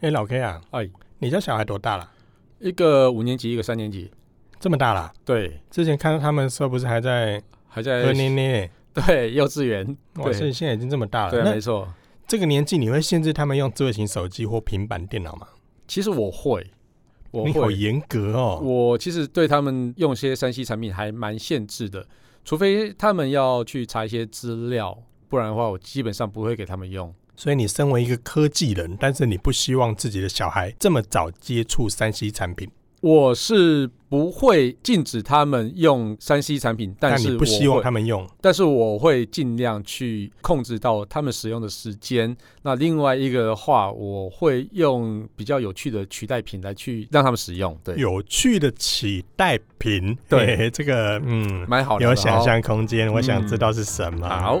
哎，老 K 啊，哎，你家小孩多大了？一个五年级，一个三年级，这么大了？对，之前看到他们的时候，不是还在还在二年级？对，幼稚园。哇，所以现在已经这么大了。对，没错。这个年纪你会限制他们用智慧型手机或平板电脑吗？其实我会，我会。你好严格哦。我其实对他们用些三 C 产品还蛮限制的，除非他们要去查一些资料，不然的话，我基本上不会给他们用。所以你身为一个科技人，但是你不希望自己的小孩这么早接触三 C 产品。我是不会禁止他们用三 C 产品，但是你不希望他们用。但是我会尽量去控制到他们使用的时间。那另外一个的话，我会用比较有趣的取代品来去让他们使用。对，有趣的取代品，对这个嗯，蛮好的，有想象空间。我想知道是什么。嗯、好。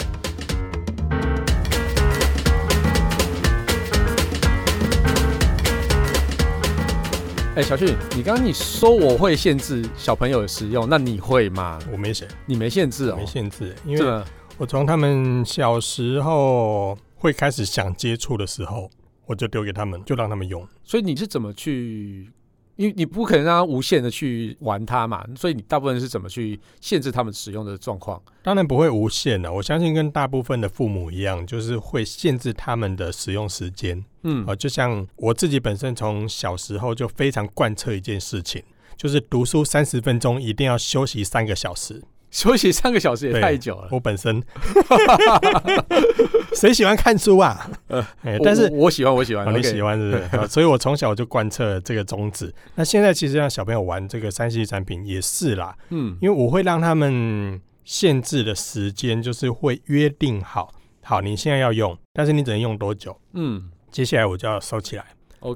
哎，小旭，你刚刚你说我会限制小朋友的使用，那你会吗？我没写，你没限制哦，没限制，因为我从他们小时候会开始想接触的时候，我就丢给他们，就让他们用。所以你是怎么去？因为你不可能让他无限的去玩它嘛，所以你大部分是怎么去限制他们使用的状况？当然不会无限的，我相信跟大部分的父母一样，就是会限制他们的使用时间。嗯，啊，就像我自己本身从小时候就非常贯彻一件事情，就是读书三十分钟一定要休息三个小时。休息三个小时也太久了。我本身，谁喜欢看书啊？呃，但是我，我喜欢，我喜欢，你喜欢是不是？啊，所以我从小就贯彻这个宗旨。那现在其实让小朋友玩这个三 C 产品也是啦，嗯，因为我会让他们限制的时间，就是会约定好，好，你现在要用，但是你只能用多久？嗯，接下来我就要收起来。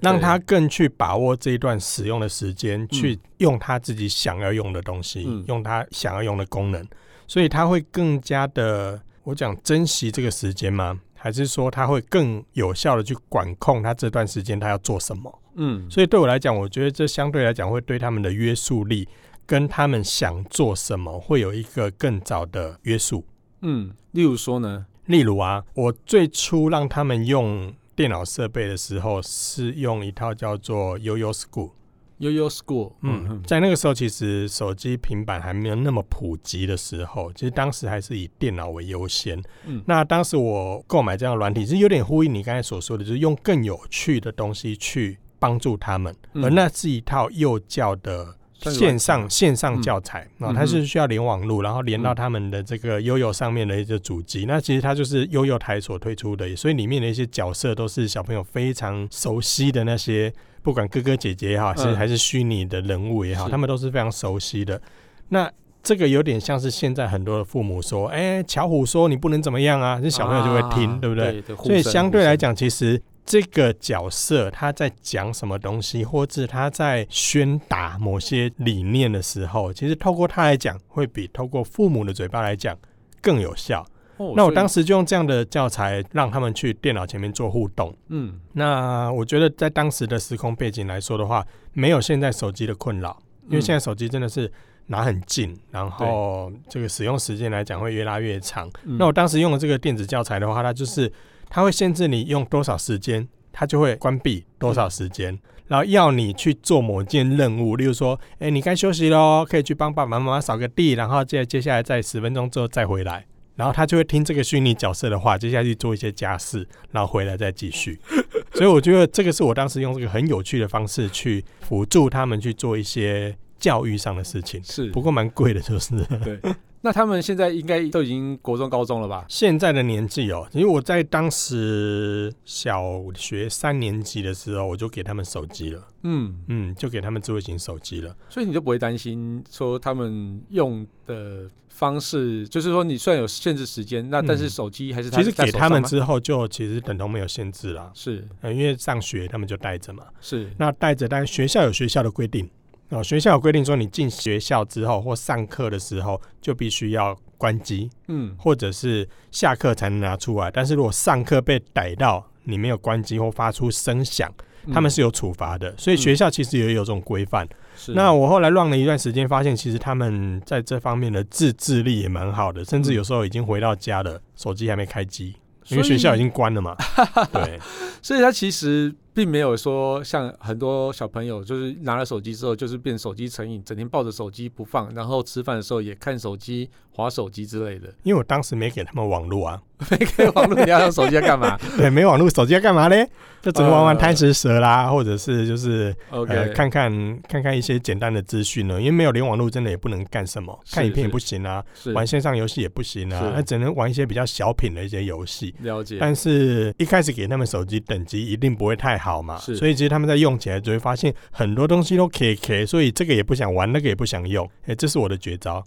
让他更去把握这一段使用的时间，去用他自己想要用的东西，嗯、用他想要用的功能，所以他会更加的，我讲珍惜这个时间吗？还是说他会更有效的去管控他这段时间他要做什么？嗯，所以对我来讲，我觉得这相对来讲会对他们的约束力跟他们想做什么会有一个更早的约束。嗯，例如说呢？例如啊，我最初让他们用。电脑设备的时候是用一套叫做 YoYo School，YoYo School，嗯，嗯，在那个时候其实手机、平板还没有那么普及的时候，其实当时还是以电脑为优先。嗯，那当时我购买这样的软体是有点呼应你刚才所说的，就是用更有趣的东西去帮助他们，嗯、而那是一套幼教的。线上线上教材啊，它是需要连网路，然后连到他们的这个 YoYo 上面的一个主机。那其实它就是 YoYo 台所推出的，所以里面的一些角色都是小朋友非常熟悉的那些，不管哥哥姐姐也好，还是还是虚拟的人物也好，他们都是非常熟悉的。那这个有点像是现在很多的父母说：“哎，巧虎说你不能怎么样啊”，这小朋友就会听，对不对？所以相对来讲，其实。这个角色他在讲什么东西，或者他在宣达某些理念的时候，其实透过他来讲，会比透过父母的嘴巴来讲更有效。哦，那我当时就用这样的教材让他们去电脑前面做互动。嗯，那我觉得在当时的时空背景来说的话，没有现在手机的困扰，因为现在手机真的是拿很近，然后这个使用时间来讲会越拉越长。那我当时用的这个电子教材的话，它就是。它会限制你用多少时间，它就会关闭多少时间，嗯、然后要你去做某件任务，例如说，哎，你该休息喽，可以去帮爸爸妈妈扫个地，然后接接下来在十分钟之后再回来，然后他就会听这个虚拟角色的话，接下去做一些家事，然后回来再继续。所以我觉得这个是我当时用这个很有趣的方式去辅助他们去做一些教育上的事情，是，不过蛮贵的，就是。对。那他们现在应该都已经国中、高中了吧？现在的年纪哦，因为我在当时小学三年级的时候，我就给他们手机了。嗯嗯，就给他们智慧型手机了。所以你就不会担心说他们用的方式，就是说你虽然有限制时间，那但是手机还是他其实给他们之后，就其实等同没有限制了。是，因为上学他们就带着嘛。是，那带着，但学校有学校的规定。哦，学校有规定说，你进学校之后或上课的时候就必须要关机，嗯，或者是下课才能拿出来。但是如果上课被逮到你没有关机或发出声响，他们是有处罚的。所以学校其实也有这种规范。那我后来 run 了一段时间，发现其实他们在这方面的自制力也蛮好的，甚至有时候已经回到家了，手机还没开机，因为学校已经关了嘛。对，所以他其实并没有说像很多小朋友，就是拿了手机之后就是变手机成瘾，整天抱着手机不放，然后吃饭的时候也看手机、划手机之类的。因为我当时没给他们网络啊，没给网络，你要用手机要干嘛？对，没网络，手机要干嘛嘞？就只能玩玩贪食蛇啦，或者是就是呃看看看看一些简单的资讯呢。因为没有连网络，真的也不能干什么，看影片也不行啊，玩线上游戏也不行啊，那只能玩一些比较小品的一些游戏。了解。但是一开始给他们手机等级一定不会太好嘛，所以其实他们在用起来就会发现很多东西都可以可，所以这个也不想玩，那个也不想用。哎，这是我的绝招。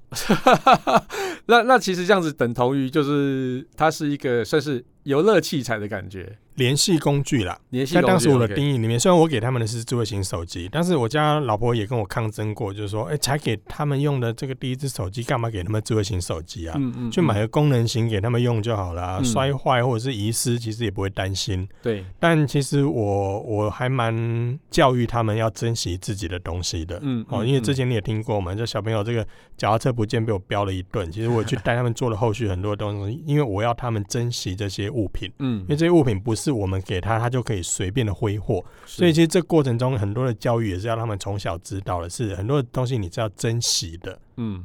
那那其实这样子等同于就是它是一个算是游乐器材的感觉。联系工具啦，在当时我的定义里面，虽然我给他们的是智慧型手机，但是我家老婆也跟我抗争过，就是说，哎，才给他们用的这个第一只手机，干嘛给他们智慧型手机啊？嗯嗯，去买个功能型给他们用就好了，摔坏或者是遗失，其实也不会担心。对，但其实我我还蛮教育他们要珍惜自己的东西的。嗯，哦，因为之前你也听过嘛，就小朋友这个脚踏车不见被我飙了一顿，其实我去带他们做了后续很多东西，因为我要他们珍惜这些物品。嗯，因为这些物品不是。是我们给他，他就可以随便的挥霍。所以其实这过程中很多的教育也是要他们从小知道的，是很多的东西你是要珍惜的。嗯，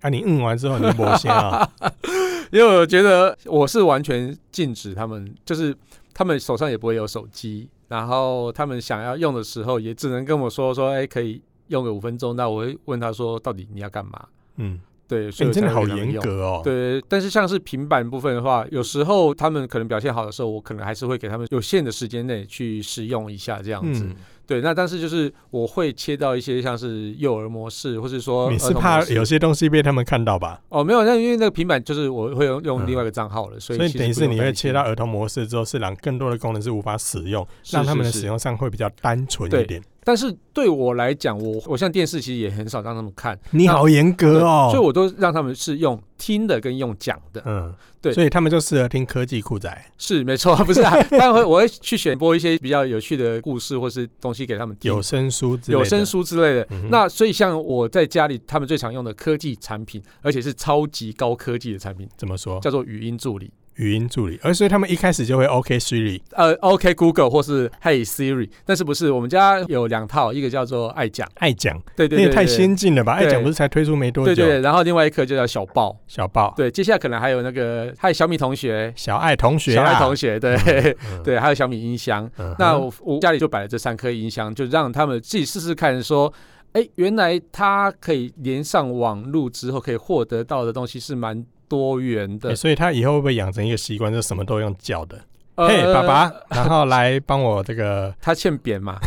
啊，你嗯完之后你不先啊？因为我觉得我是完全禁止他们，就是他们手上也不会有手机，然后他们想要用的时候也只能跟我说说，哎，可以用个五分钟。那我会问他说，到底你要干嘛？嗯。对，所以、欸、真的好严格哦。对，但是像是平板部分的话，有时候他们可能表现好的时候，我可能还是会给他们有限的时间内去使用一下这样子。嗯、对，那但是就是我会切到一些像是幼儿模式，或是说你是怕有些东西被他们看到吧？哦，没有，那因为那个平板就是我会用用另外一个账号了，嗯、所以所以等于是你会切到儿童模式之后，是让更多的功能是无法使用，是是是让他们的使用上会比较单纯一点。但是对我来讲，我我像电视其实也很少让他们看。你好严格哦，所以我都让他们是用听的跟用讲的。嗯，对，所以他们就适合听科技酷仔。是没错，不是啊？但会我会去选播一些比较有趣的故事或是东西给他们听，有声书之类的，有声书之类的。嗯、那所以像我在家里，他们最常用的科技产品，而且是超级高科技的产品，怎么说？叫做语音助理。语音助理，而所以他们一开始就会 OK Siri，呃 OK Google 或是 Hey Siri，但是不是我们家有两套，一个叫做爱讲，爱讲，对对，那太先进了吧？爱讲不是才推出没多久？对对，然后另外一颗就叫小报，小报，对，接下来可能还有那个嗨小米同学，小爱同学，小爱同学，对 对，还有小米音箱。那我我家里就摆了这三颗音箱，就让他们自己试试看，说，哎，原来它可以连上网络之后可以获得到的东西是蛮。多元的、所以他以后会不会养成一个习惯，就什么都用叫的？嘿，爸爸，然后来帮我这个。他欠扁嘛，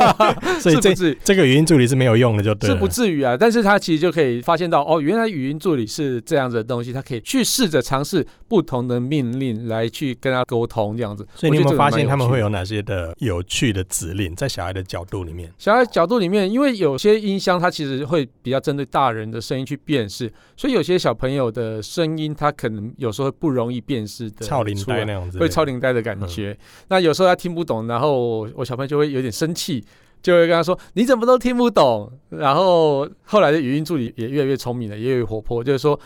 所以这这个语音助理是没有用的，就对。是不至于啊，但是他其实就可以发现到，哦，原来语音助理是这样子的东西，他可以去试着尝试不同的命令来去跟他沟通这样子。所以你有没有发现他们会有哪些的有趣的指令，在小孩的角度里面？小孩角度里面，因为有些音箱它其实会比较针对大人的声音去辨识，所以有些小朋友的声音，他可能有时候会不容易辨识的，超龄带那样子，会超龄呆。的感觉，嗯、那有时候他听不懂，然后我小朋友就会有点生气，就会跟他说：“你怎么都听不懂？”然后后来的语音助理也越来越聪明了，也越来越活泼，就是说。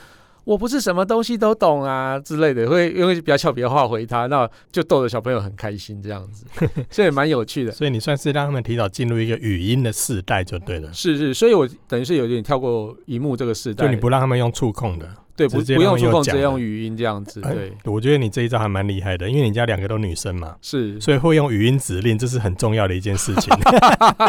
我不是什么东西都懂啊之类的，会用比较俏皮的话回他，那就逗得小朋友很开心这样子，所以蛮有趣的。所以你算是让他们提早进入一个语音的世代就对了。是是，所以我等于是有点跳过荧幕这个世代，就你不让他们用触控的，对，不不用触控，直接用语音这样子。对，我觉得你这一招还蛮厉害的，因为你家两个都女生嘛，是，所以会用语音指令，这是很重要的一件事情。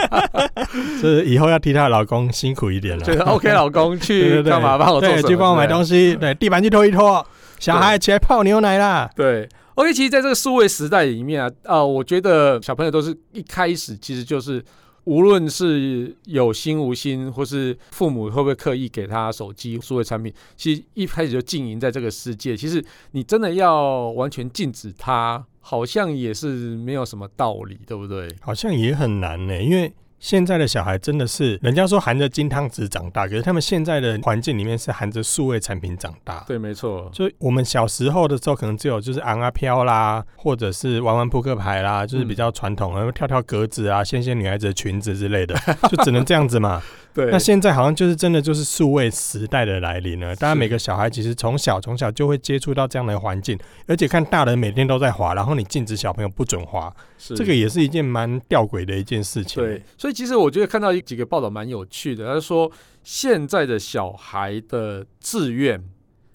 所以以后要替她的老公辛苦一点了。就是 OK，老公去干嘛？帮我做，去帮我买东西。对，地板去拖一拖，小孩起来泡牛奶啦。对，OK，其实在这个数位时代里面啊，啊，我觉得小朋友都是一开始其实就是，无论是有心无心，或是父母会不会刻意给他手机、数位产品，其实一开始就经营在这个世界。其实你真的要完全禁止他，好像也是没有什么道理，对不对？好像也很难呢，因为。现在的小孩真的是，人家说含着金汤匙长大，可是他们现在的环境里面是含着数位产品长大。对，没错。就我们小时候的时候，可能只有就是昂啊飘啦，或者是玩玩扑克牌啦，就是比较传统，然后跳跳格子啊，掀掀女孩子的裙子之类的，就只能这样子嘛。对。那现在好像就是真的就是数位时代的来临了，当然每个小孩其实从小从小就会接触到这样的环境，而且看大人每天都在滑，然后你禁止小朋友不准滑，这个也是一件蛮吊诡的一件事情。对，所以其实我觉得看到几个报道蛮有趣的，他说现在的小孩的志愿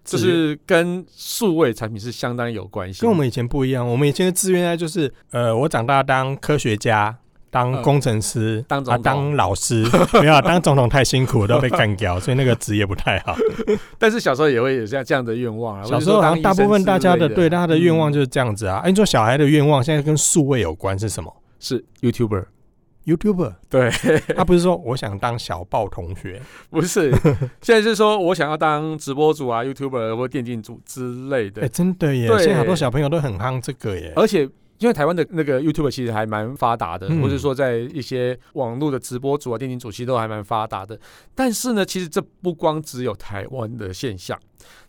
就是跟数位产品是相当有关系，跟我们以前不一样。我们以前的志愿呢，就是呃，我长大当科学家。当工程师，嗯、当总当老师，没有、啊、当总统太辛苦，都被干掉，所以那个职业不太好。但是小时候也会有这样这样的愿望啊。小时候好像大部分大家的对大家的愿望就是这样子啊。哎、嗯，你说小孩的愿望现在跟数位有关是什么？是 YouTuber，YouTuber。YouTuber? 对，他不是说我想当小报同学，不是，现在是说我想要当直播主啊，YouTuber 或电竞主之类的。哎，真的耶，现在好多小朋友都很夯这个耶，而且。因为台湾的那个 YouTube 其实还蛮发达的，或者说在一些网络的直播主啊、电竞主其实都还蛮发达的。但是呢，其实这不光只有台湾的现象。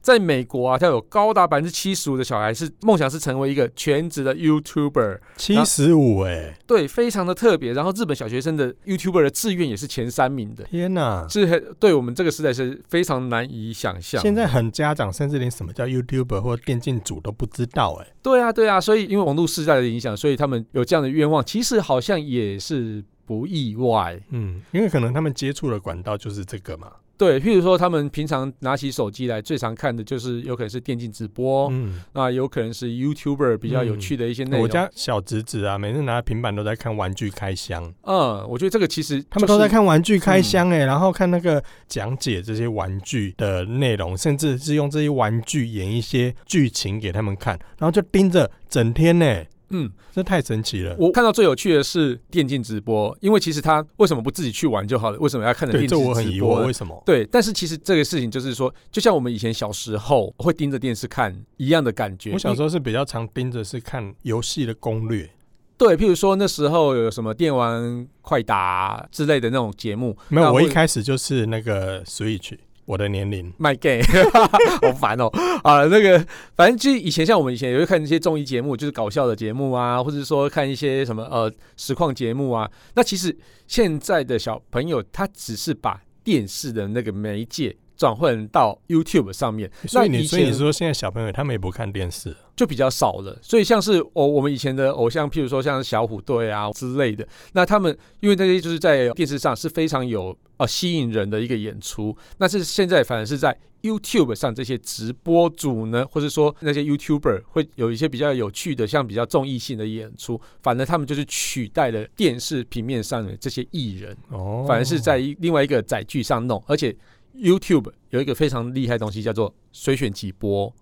在美国啊，它有高达百分之七十五的小孩是梦想是成为一个全职的 YouTuber，七十五哎，对，非常的特别。然后日本小学生的 YouTuber 的志愿也是前三名的。天哪，是很对我们这个时代是非常难以想象。现在很家长甚至连什么叫 YouTuber 或电竞主都不知道哎。对啊，对啊，所以因为网络时代的影响，所以他们有这样的愿望，其实好像也是不意外。嗯，因为可能他们接触的管道就是这个嘛。对，譬如说，他们平常拿起手机来，最常看的就是有可能是电竞直播，嗯，那有可能是 YouTuber 比较有趣的一些内容。我家小侄子啊，每次拿平板都在看玩具开箱。嗯，我觉得这个其实、就是、他们都在看玩具开箱哎、欸，嗯、然后看那个讲解这些玩具的内容，甚至是用这些玩具演一些剧情给他们看，然后就盯着整天呢、欸。嗯，这太神奇了！我看到最有趣的是电竞直播，因为其实他为什么不自己去玩就好了？为什么要看着电竞直播？这我很疑惑，为什么？对，但是其实这个事情就是说，就像我们以前小时候会盯着电视看一样的感觉。我小时候是比较常盯着是看游戏的攻略，对，譬如说那时候有什么电玩快打之类的那种节目。没有，我一开始就是那个 Switch。我的年龄，My game，好烦哦、啊，那个，反正就以前像我们以前也会看一些综艺节目，就是搞笑的节目啊，或者说看一些什么呃实况节目啊。那其实现在的小朋友，他只是把电视的那个媒介转换到 YouTube 上面。所以你所以你说现在小朋友他们也不看电视，就比较少了。所以像是我，我们以前的偶像，譬如说像小虎队啊之类的，那他们因为那些就是在电视上是非常有。呃，吸引人的一个演出，那是现在反而是在 YouTube 上这些直播主呢，或者说那些 YouTuber 会有一些比较有趣的，像比较综艺性的演出，反而他们就是取代了电视平面上的这些艺人，哦，反而是在另外一个载具上弄，而且 YouTube 有一个非常厉害的东西叫做随选即播，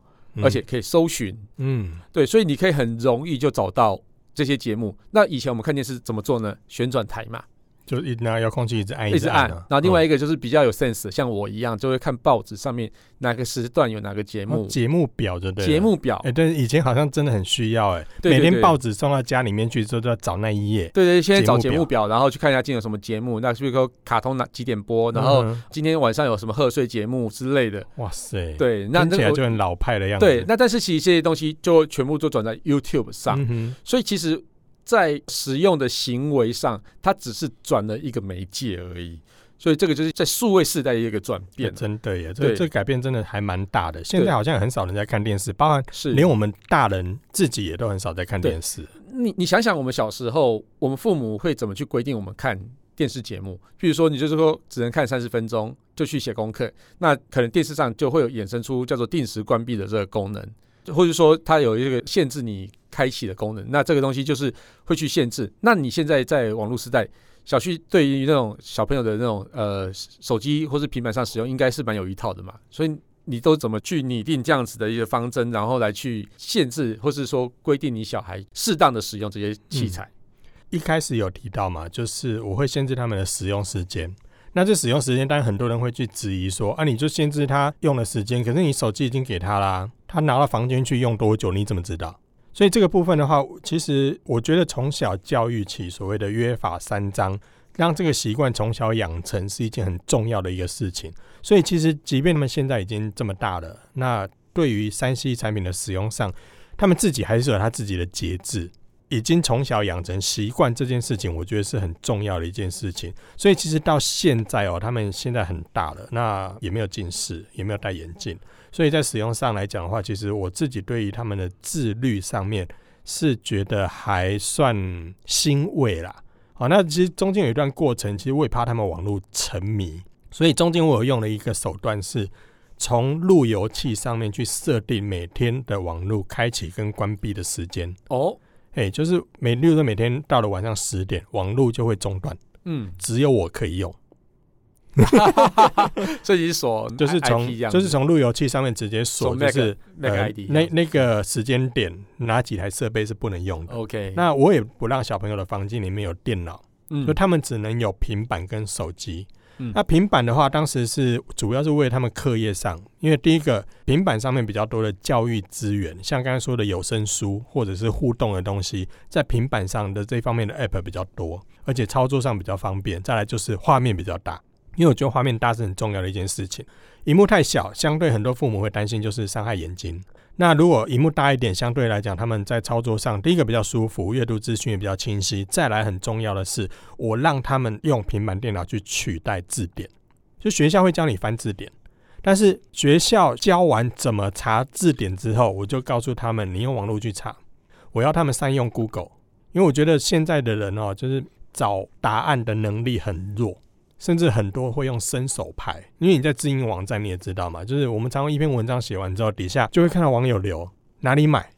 而且可以搜寻，嗯，对，所以你可以很容易就找到这些节目。那以前我们看电视怎么做呢？旋转台嘛。就一拿遥控器一直按，一直按。然后另外一个就是比较有 sense，像我一样就会看报纸上面哪个时段有哪个节目，节目表就对。节目表，哎，对，以前好像真的很需要，哎，每天报纸送到家里面去之后都要找那一页。对对，现在找节目表，然后去看一下今天有什么节目，那比如说卡通哪几点播，然后今天晚上有什么贺岁节目之类的。哇塞，对，那听起来就很老派的样子。对，那但是其实这些东西就全部都转在 YouTube 上，所以其实。在使用的行为上，它只是转了一个媒介而已，所以这个就是在数位时代的一个转变，欸。真的耶，这对这改变真的还蛮大的。现在好像很少人在看电视，包含是连我们大人自己也都很少在看电视。你你想想，我们小时候，我们父母会怎么去规定我们看电视节目？譬如说，你就是说只能看三十分钟，就去写功课，那可能电视上就会有衍生出叫做定时关闭的这个功能。或者说它有一个限制你开启的功能，那这个东西就是会去限制。那你现在在网络时代，小旭对于那种小朋友的那种呃手机或是平板上使用，应该是蛮有一套的嘛。所以你都怎么去拟定这样子的一个方针，然后来去限制，或是说规定你小孩适当的使用这些器材？一开始有提到嘛，就是我会限制他们的使用时间。那这使用时间，当然很多人会去质疑说啊，你就限制他用的时间，可是你手机已经给他啦，他拿到房间去用多久，你怎么知道？所以这个部分的话，其实我觉得从小教育起所谓的约法三章让这个习惯从小养成是一件很重要的一个事情。所以其实，即便他们现在已经这么大了，那对于三 C 产品的使用上，他们自己还是有他自己的节制。已经从小养成习惯这件事情，我觉得是很重要的一件事情。所以其实到现在哦，他们现在很大了，那也没有近视，也没有戴眼镜，所以在使用上来讲的话，其实我自己对于他们的自律上面是觉得还算欣慰啦。好，那其实中间有一段过程，其实我也怕他们网络沉迷，所以中间我有用了一个手段，是从路由器上面去设定每天的网络开启跟关闭的时间哦。哎，就是每，例如说每天到了晚上十点，网络就会中断。嗯，只有我可以用。这是锁，就是从就是从路由器上面直接锁，就是那个 ID，那那个时间点哪几台设备是不能用的。OK，那我也不让小朋友的房间里面有电脑，嗯，就他们只能有平板跟手机。嗯、那平板的话，当时是主要是为他们课业上，因为第一个平板上面比较多的教育资源，像刚才说的有声书或者是互动的东西，在平板上的这方面的 App 比较多，而且操作上比较方便。再来就是画面比较大，因为我觉得画面大是很重要的一件事情。萤幕太小，相对很多父母会担心就是伤害眼睛。那如果萤幕大一点，相对来讲，他们在操作上，第一个比较舒服，阅读资讯也比较清晰。再来很重要的是，我让他们用平板电脑去取代字典。就学校会教你翻字典，但是学校教完怎么查字典之后，我就告诉他们，你用网络去查。我要他们善用 Google，因为我觉得现在的人哦，就是找答案的能力很弱。甚至很多会用伸手牌，因为你在知音网站你也知道嘛，就是我们常用一篇文章写完之后，底下就会看到网友留哪里买，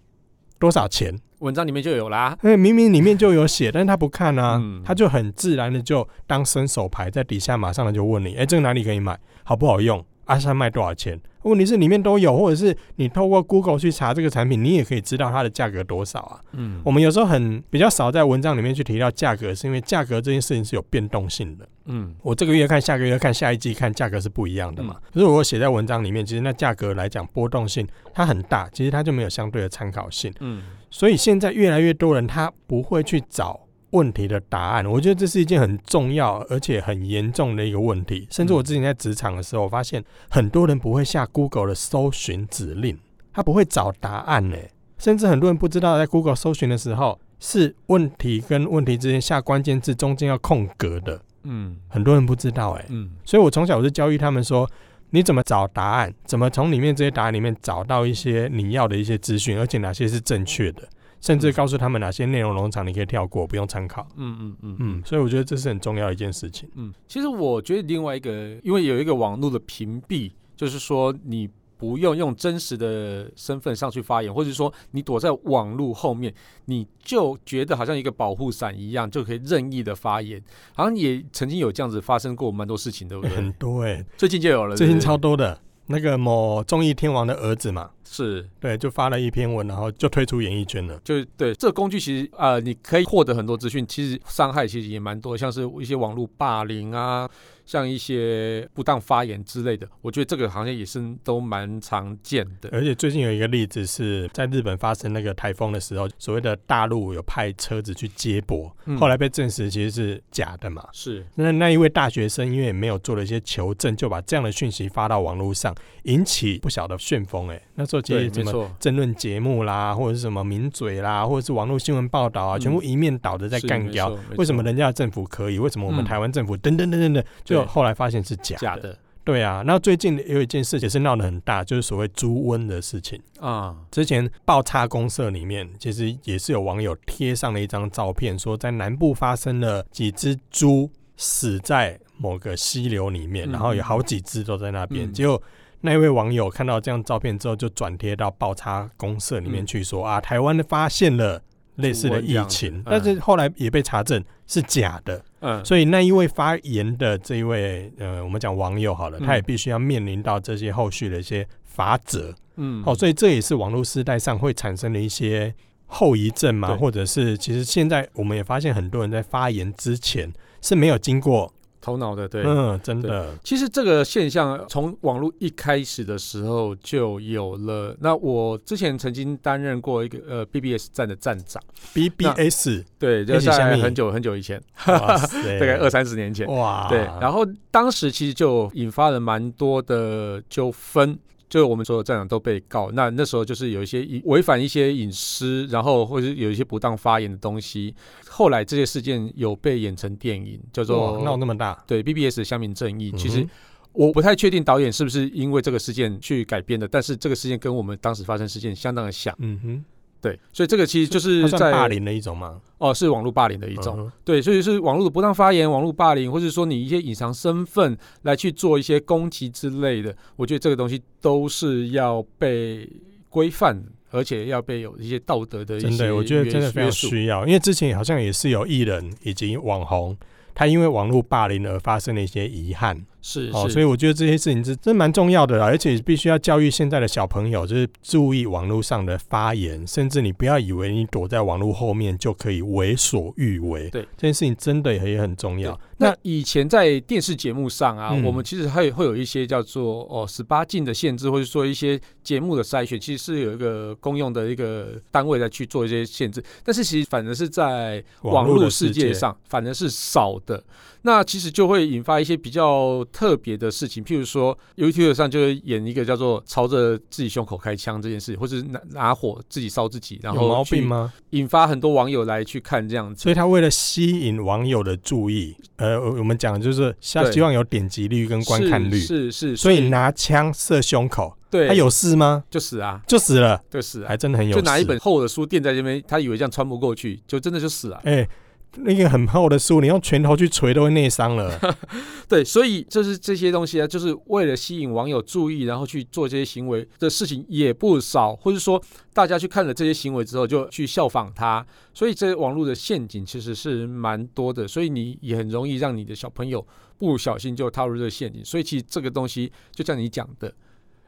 多少钱，文章里面就有啦。哎，明明里面就有写，但是他不看啊，嗯、他就很自然的就当伸手牌，在底下马上的就问你，哎，这个哪里可以买，好不好用？阿山卖多少钱？问题是里面都有，或者是你透过 Google 去查这个产品，你也可以知道它的价格多少啊。嗯，我们有时候很比较少在文章里面去提到价格，是因为价格这件事情是有变动性的。嗯，我这个月看，下个月看，下一季看，价格是不一样的嘛。可是我写在文章里面，其实那价格来讲波动性它很大，其实它就没有相对的参考性。嗯，所以现在越来越多人他不会去找。问题的答案，我觉得这是一件很重要而且很严重的一个问题。甚至我之前在职场的时候，我发现很多人不会下 Google 的搜寻指令，他不会找答案呢。甚至很多人不知道在 Google 搜寻的时候，是问题跟问题之间下关键字中间要空格的。嗯，很多人不知道哎。嗯，所以我从小我就教育他们说，你怎么找答案，怎么从里面这些答案里面找到一些你要的一些资讯，而且哪些是正确的。甚至告诉他们哪些内容农场你可以跳过，不用参考。嗯嗯嗯嗯，所以我觉得这是很重要的一件事情。嗯，其实我觉得另外一个，因为有一个网络的屏蔽，就是说你不用用真实的身份上去发言，或者说你躲在网络后面，你就觉得好像一个保护伞一样，就可以任意的发言。好像也曾经有这样子发生过蛮多事情，对不对？很多哎、欸，最近就有了，最近超多的。那个某综艺天王的儿子嘛，是对，就发了一篇文，然后就退出演艺圈了。就对这个工具，其实呃，你可以获得很多资讯，其实伤害其实也蛮多，像是一些网络霸凌啊。像一些不当发言之类的，我觉得这个行业也是都蛮常见的。而且最近有一个例子是在日本发生那个台风的时候，所谓的大陆有派车子去接驳，嗯、后来被证实其实是假的嘛。是那那一位大学生因为没有做了一些求证，就把这样的讯息发到网络上，引起不小的旋风。哎，那时候其实什么争论节目啦，或者是什么名嘴啦，或者是网络新闻报道啊，嗯、全部一面倒的在干掉。为什么人家的政府可以？为什么我们台湾政府等等等等等就。就后来发现是假的，假的，对啊。那最近有一件事情是闹得很大，就是所谓猪瘟的事情啊。之前爆叉公社里面，其实也是有网友贴上了一张照片，说在南部发生了几只猪死在某个溪流里面，然后有好几只都在那边。结果那一位网友看到这张照片之后，就转贴到爆叉公社里面去说啊，台湾的发现了。类似的疫情，但是后来也被查证是假的，嗯，所以那一位发言的这一位呃，我们讲网友好了，他也必须要面临到这些后续的一些法则，嗯，好，所以这也是网络时代上会产生的一些后遗症嘛，或者是其实现在我们也发现很多人在发言之前是没有经过头脑的，对，嗯，真的。其实这个现象从网络一开始的时候就有了。那我之前曾经担任过一个呃 BBS 站的站长，BBS 对，就在很久很久以前，大概二三十年前，哇，对。然后当时其实就引发了蛮多的纠纷。就我们所有站长都被告，那那时候就是有一些违反一些隐私，然后或者有一些不当发言的东西。后来这些事件有被演成电影，叫做闹那么大，对 BBS 的乡民正义。其实我不太确定导演是不是因为这个事件去改编的，但是这个事件跟我们当时发生事件相当的像。嗯哼。对，所以这个其实就是在霸凌的一种嘛？哦，是网络霸凌的一种。嗯、对，所以是网络的不当发言、网络霸凌，或者说你一些隐藏身份来去做一些攻击之类的，我觉得这个东西都是要被规范，而且要被有一些道德的一些。真的，我觉得真的非常需要，因为之前好像也是有艺人以及网红，他因为网络霸凌而发生了一些遗憾。是，哦，是所以我觉得这些事情是真蛮重要的啦，而且必须要教育现在的小朋友，就是注意网络上的发言，甚至你不要以为你躲在网络后面就可以为所欲为。对，这件事情真的也很重要。那以前在电视节目上啊，嗯、我们其实还会有一些叫做哦十八禁的限制，或者说一些节目的筛选，其实是有一个公用的一个单位来去做一些限制。但是其实反而是在网络世界上，反而是少的。那其实就会引发一些比较特别的事情，譬如说 YouTube 上就会演一个叫做朝着自己胸口开枪这件事，或者是拿拿火自己烧自己，然后有毛病吗？引发很多网友来去看这样子。所以他为了吸引网友的注意，呃，我们讲的就是希望有点击率跟观看率，是是，是，所以拿枪射胸口，对，他有事吗？就死啊，就死了，就死了，还真的很有事。就拿一本厚的书垫在这边，他以为这样穿不过去，就真的就死了。哎、欸。那个很厚的书，你用拳头去锤都会内伤了。对，所以就是这些东西啊，就是为了吸引网友注意，然后去做这些行为的事情也不少，或者说大家去看了这些行为之后就去效仿他，所以这些网络的陷阱其实是蛮多的，所以你也很容易让你的小朋友不小心就踏入这个陷阱。所以其实这个东西就像你讲的。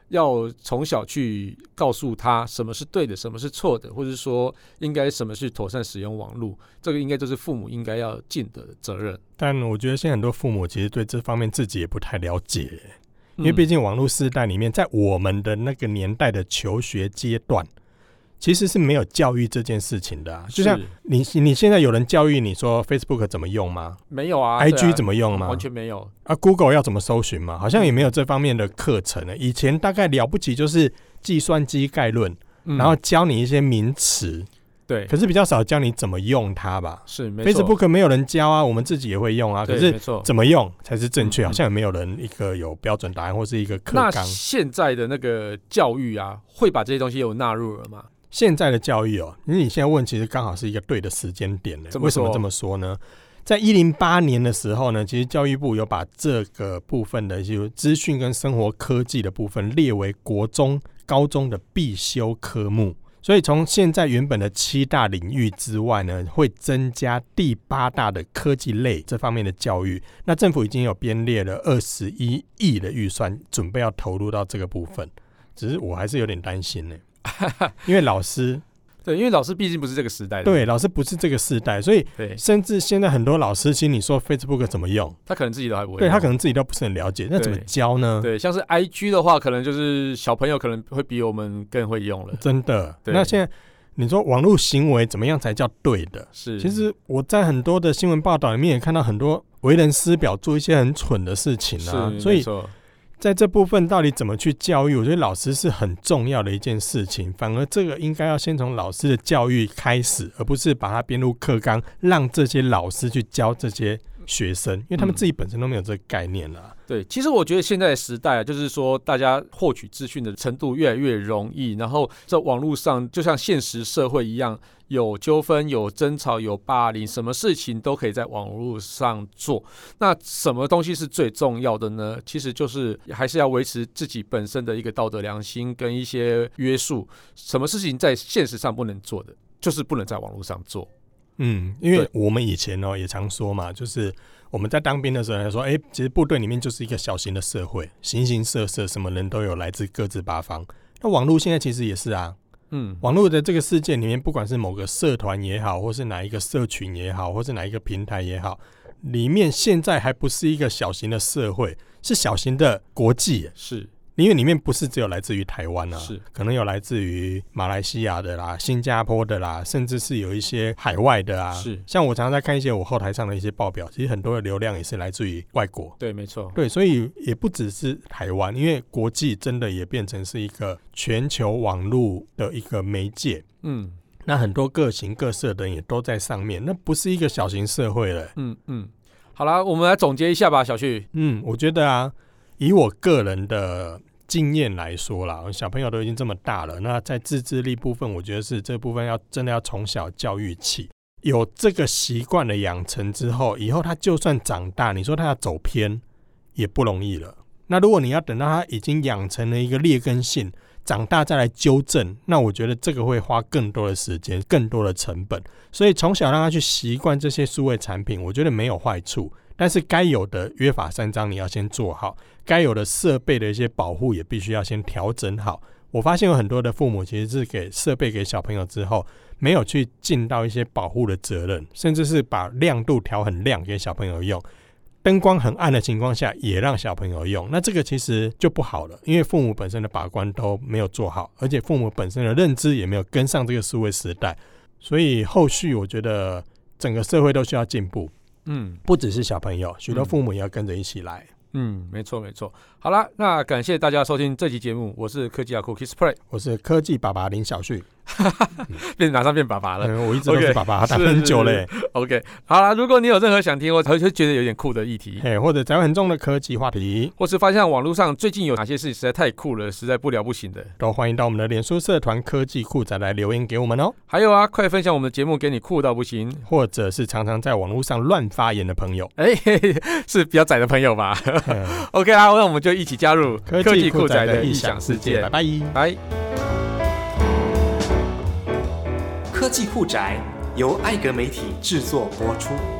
要从小去告诉他什么是对的，什么是错的，或者说应该什么是妥善使用网络，这个应该就是父母应该要尽的责任。但我觉得现在很多父母其实对这方面自己也不太了解，因为毕竟网络世代里面，在我们的那个年代的求学阶段。其实是没有教育这件事情的，啊，就像你你现在有人教育你说 Facebook 怎么用吗？没有啊，IG 怎么用吗？完全没有啊，Google 要怎么搜寻吗？好像也没有这方面的课程呢。以前大概了不起就是计算机概论，然后教你一些名词，对，可是比较少教你怎么用它吧？是，Facebook 没有人教啊，我们自己也会用啊，可是怎么用才是正确？好像也没有人一个有标准答案或是一个课纲。那现在的那个教育啊，会把这些东西有纳入了吗？现在的教育哦，你你现在问，其实刚好是一个对的时间点呢。为什么这么说呢？在一零八年的时候呢，其实教育部有把这个部分的就资讯跟生活科技的部分列为国中、高中的必修科目。所以从现在原本的七大领域之外呢，会增加第八大的科技类这方面的教育。那政府已经有编列了二十一亿的预算，准备要投入到这个部分。只是我还是有点担心呢。因为老师，对，因为老师毕竟不是这个时代的，对，老师不是这个时代，所以甚至现在很多老师，其实你说 Facebook 怎么用，他可能自己都还不会，对他可能自己都不是很了解，那怎么教呢？对，像是 IG 的话，可能就是小朋友可能会比我们更会用了，真的。那现在你说网络行为怎么样才叫对的？是，其实我在很多的新闻报道里面也看到很多为人师表做一些很蠢的事情啊，所以。在这部分到底怎么去教育？我觉得老师是很重要的一件事情。反而这个应该要先从老师的教育开始，而不是把它编入课纲，让这些老师去教这些学生，因为他们自己本身都没有这个概念啦。对，其实我觉得现在的时代啊，就是说大家获取资讯的程度越来越容易，然后在网络上就像现实社会一样，有纠纷、有争吵、有霸凌，什么事情都可以在网络上做。那什么东西是最重要的呢？其实就是还是要维持自己本身的一个道德良心跟一些约束。什么事情在现实上不能做的，就是不能在网络上做。嗯，因为我们以前哦也常说嘛，就是。我们在当兵的时候来说，哎、欸，其实部队里面就是一个小型的社会，形形色色，什么人都有，来自各自八方。那网络现在其实也是啊，嗯，网络的这个世界里面，不管是某个社团也好，或是哪一个社群也好，或是哪一个平台也好，里面现在还不是一个小型的社会，是小型的国际，是。因为里面不是只有来自于台湾啊，是可能有来自于马来西亚的啦、新加坡的啦，甚至是有一些海外的啊。是，像我常常在看一些我后台上的一些报表，其实很多的流量也是来自于外国。对，没错。对，所以也不只是台湾，因为国际真的也变成是一个全球网络的一个媒介。嗯，那很多各形各色的人也都在上面，那不是一个小型社会了。嗯嗯，好啦，我们来总结一下吧，小旭。嗯，我觉得啊，以我个人的。经验来说啦，小朋友都已经这么大了，那在自制力部分，我觉得是这部分要真的要从小教育起，有这个习惯的养成之后，以后他就算长大，你说他要走偏也不容易了。那如果你要等到他已经养成了一个劣根性，长大再来纠正，那我觉得这个会花更多的时间、更多的成本。所以从小让他去习惯这些数位产品，我觉得没有坏处。但是该有的约法三章你要先做好，该有的设备的一些保护也必须要先调整好。我发现有很多的父母其实是给设备给小朋友之后，没有去尽到一些保护的责任，甚至是把亮度调很亮给小朋友用，灯光很暗的情况下也让小朋友用，那这个其实就不好了，因为父母本身的把关都没有做好，而且父母本身的认知也没有跟上这个数位时代，所以后续我觉得整个社会都需要进步。嗯，不只是小朋友，许多父母也要跟着一起来。嗯，没错没错。好了，那感谢大家收听这期节目，我是科技阿酷 Kissplay，我是科技爸爸林小旭。变马上变爸爸了，嗯，我一直都是爸爸，等、okay, 很久嘞。OK，好了，如果你有任何想听，我会觉得有点酷的议题，哎，或者讲很重的科技话题，或是发现网络上最近有哪些事实在太酷了，实在不聊不行的，都欢迎到我们的脸书社团科技酷仔来留言给我们哦。还有啊，快分享我们的节目给你酷到不行，或者是常常在网络上乱发言的朋友，哎、欸，是比较窄的朋友吧？OK 啊，那我们就一起加入科技酷仔的异想世界，拜拜，拜。科技酷宅由艾格媒体制作播出。